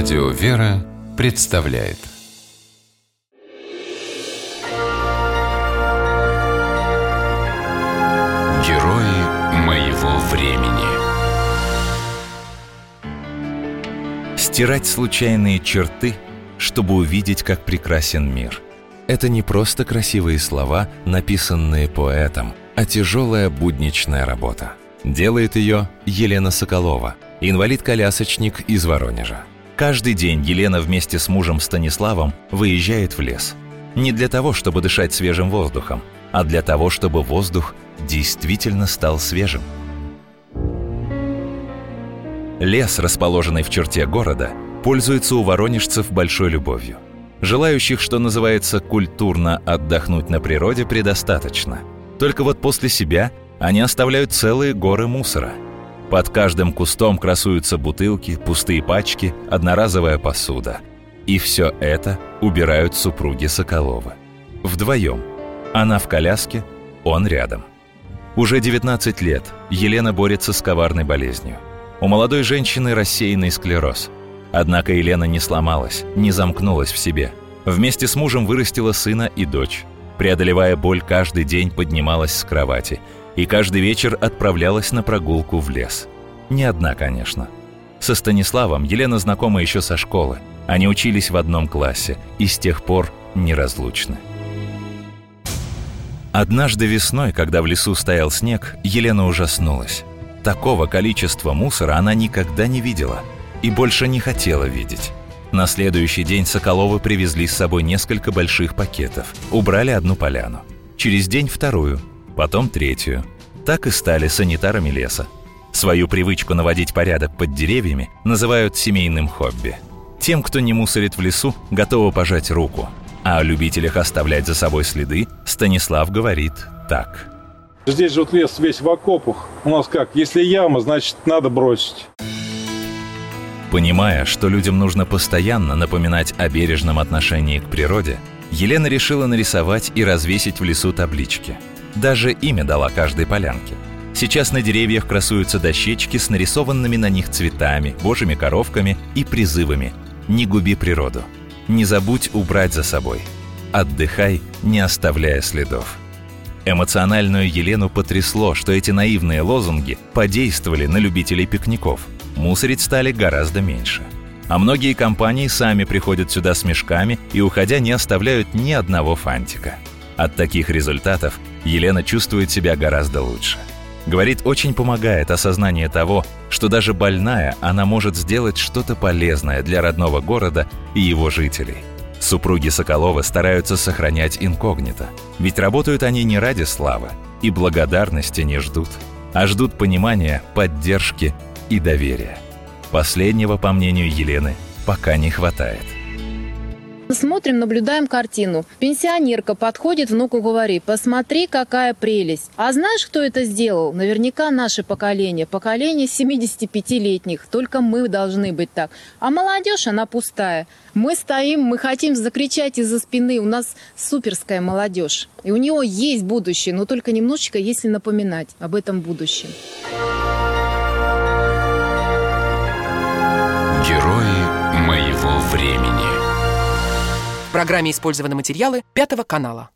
Радио «Вера» представляет Герои моего времени Стирать случайные черты, чтобы увидеть, как прекрасен мир. Это не просто красивые слова, написанные поэтом, а тяжелая будничная работа. Делает ее Елена Соколова, инвалид-колясочник из Воронежа. Каждый день Елена вместе с мужем Станиславом выезжает в лес. Не для того, чтобы дышать свежим воздухом, а для того, чтобы воздух действительно стал свежим. Лес, расположенный в черте города, пользуется у воронежцев большой любовью. Желающих, что называется, культурно отдохнуть на природе предостаточно. Только вот после себя они оставляют целые горы мусора – под каждым кустом красуются бутылки, пустые пачки, одноразовая посуда. И все это убирают супруги Соколова. Вдвоем. Она в коляске, он рядом. Уже 19 лет Елена борется с коварной болезнью. У молодой женщины рассеянный склероз. Однако Елена не сломалась, не замкнулась в себе. Вместе с мужем вырастила сына и дочь. Преодолевая боль, каждый день поднималась с кровати – и каждый вечер отправлялась на прогулку в лес. Не одна, конечно. Со Станиславом Елена знакома еще со школы. Они учились в одном классе и с тех пор неразлучны. Однажды весной, когда в лесу стоял снег, Елена ужаснулась. Такого количества мусора она никогда не видела и больше не хотела видеть. На следующий день Соколовы привезли с собой несколько больших пакетов, убрали одну поляну. Через день вторую, потом третью. Так и стали санитарами леса. Свою привычку наводить порядок под деревьями называют семейным хобби. Тем, кто не мусорит в лесу, готовы пожать руку. А о любителях оставлять за собой следы Станислав говорит так. Здесь же вот лес весь в окопах. У нас как, если яма, значит надо бросить. Понимая, что людям нужно постоянно напоминать о бережном отношении к природе, Елена решила нарисовать и развесить в лесу таблички – даже имя дала каждой полянке. Сейчас на деревьях красуются дощечки с нарисованными на них цветами, божьими коровками и призывами «Не губи природу», «Не забудь убрать за собой», «Отдыхай, не оставляя следов». Эмоциональную Елену потрясло, что эти наивные лозунги подействовали на любителей пикников. Мусорить стали гораздо меньше. А многие компании сами приходят сюда с мешками и, уходя, не оставляют ни одного фантика. От таких результатов Елена чувствует себя гораздо лучше. Говорит, очень помогает осознание того, что даже больная она может сделать что-то полезное для родного города и его жителей. Супруги Соколова стараются сохранять инкогнито, ведь работают они не ради славы и благодарности не ждут, а ждут понимания, поддержки и доверия. Последнего, по мнению Елены, пока не хватает. Смотрим, наблюдаем картину. Пенсионерка подходит, внуку говорит, посмотри, какая прелесть. А знаешь, кто это сделал? Наверняка наше поколение, поколение 75-летних. Только мы должны быть так. А молодежь, она пустая. Мы стоим, мы хотим закричать из-за спины. У нас суперская молодежь. И у него есть будущее, но только немножечко, если напоминать об этом будущем. Герои моего времени программе использованы материалы Пятого канала.